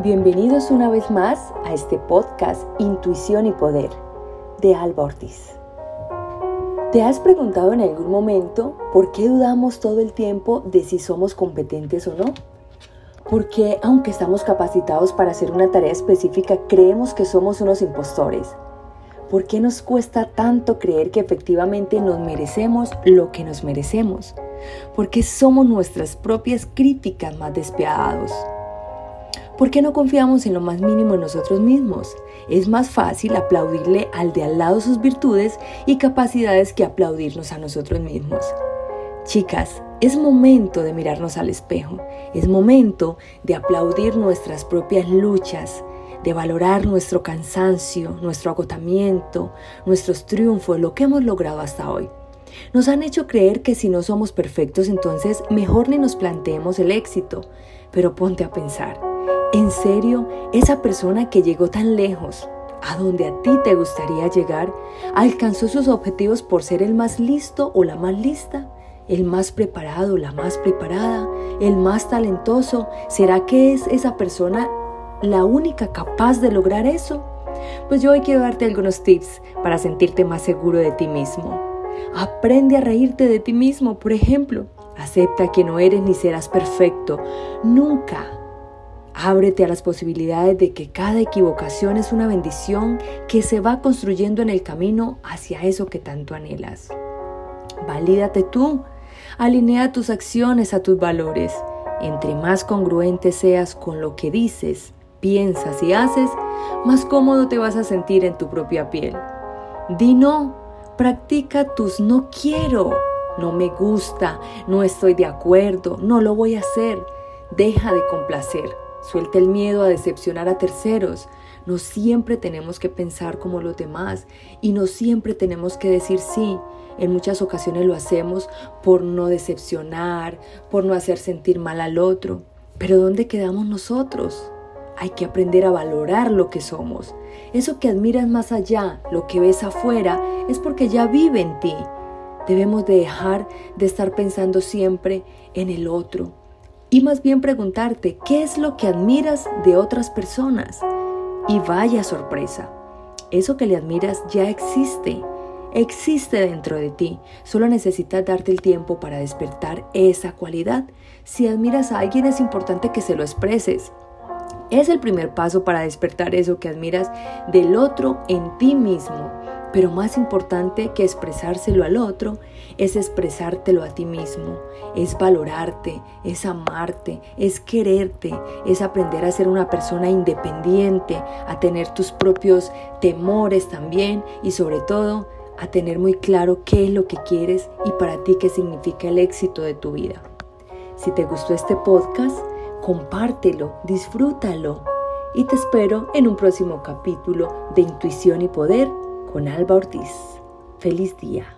Bienvenidos una vez más a este podcast Intuición y Poder de Alba Ortiz. ¿Te has preguntado en algún momento por qué dudamos todo el tiempo de si somos competentes o no? Porque aunque estamos capacitados para hacer una tarea específica, creemos que somos unos impostores. ¿Por qué nos cuesta tanto creer que efectivamente nos merecemos lo que nos merecemos? Porque somos nuestras propias críticas más despiadados. ¿Por qué no confiamos en lo más mínimo en nosotros mismos? Es más fácil aplaudirle al de al lado sus virtudes y capacidades que aplaudirnos a nosotros mismos. Chicas, es momento de mirarnos al espejo, es momento de aplaudir nuestras propias luchas, de valorar nuestro cansancio, nuestro agotamiento, nuestros triunfos, lo que hemos logrado hasta hoy. Nos han hecho creer que si no somos perfectos, entonces mejor ni nos planteemos el éxito. Pero ponte a pensar, ¿En serio, esa persona que llegó tan lejos, a donde a ti te gustaría llegar, alcanzó sus objetivos por ser el más listo o la más lista? ¿El más preparado, la más preparada? ¿El más talentoso? ¿Será que es esa persona la única capaz de lograr eso? Pues yo hoy quiero darte algunos tips para sentirte más seguro de ti mismo. Aprende a reírte de ti mismo, por ejemplo. Acepta que no eres ni serás perfecto. Nunca Ábrete a las posibilidades de que cada equivocación es una bendición que se va construyendo en el camino hacia eso que tanto anhelas. Valídate tú. Alinea tus acciones a tus valores. Entre más congruente seas con lo que dices, piensas y haces, más cómodo te vas a sentir en tu propia piel. Di no. Practica tus no quiero, no me gusta, no estoy de acuerdo, no lo voy a hacer. Deja de complacer. Suelta el miedo a decepcionar a terceros. No siempre tenemos que pensar como los demás y no siempre tenemos que decir sí. En muchas ocasiones lo hacemos por no decepcionar, por no hacer sentir mal al otro. Pero ¿dónde quedamos nosotros? Hay que aprender a valorar lo que somos. Eso que admiras más allá, lo que ves afuera, es porque ya vive en ti. Debemos de dejar de estar pensando siempre en el otro, y más bien preguntarte qué es lo que admiras de otras personas. Y vaya sorpresa, eso que le admiras ya existe, existe dentro de ti, solo necesitas darte el tiempo para despertar esa cualidad. Si admiras a alguien es importante que se lo expreses. Es el primer paso para despertar eso que admiras del otro en ti mismo. Pero más importante que expresárselo al otro es expresártelo a ti mismo, es valorarte, es amarte, es quererte, es aprender a ser una persona independiente, a tener tus propios temores también y sobre todo a tener muy claro qué es lo que quieres y para ti qué significa el éxito de tu vida. Si te gustó este podcast, compártelo, disfrútalo y te espero en un próximo capítulo de Intuición y Poder con Alba Ortiz. Feliz día.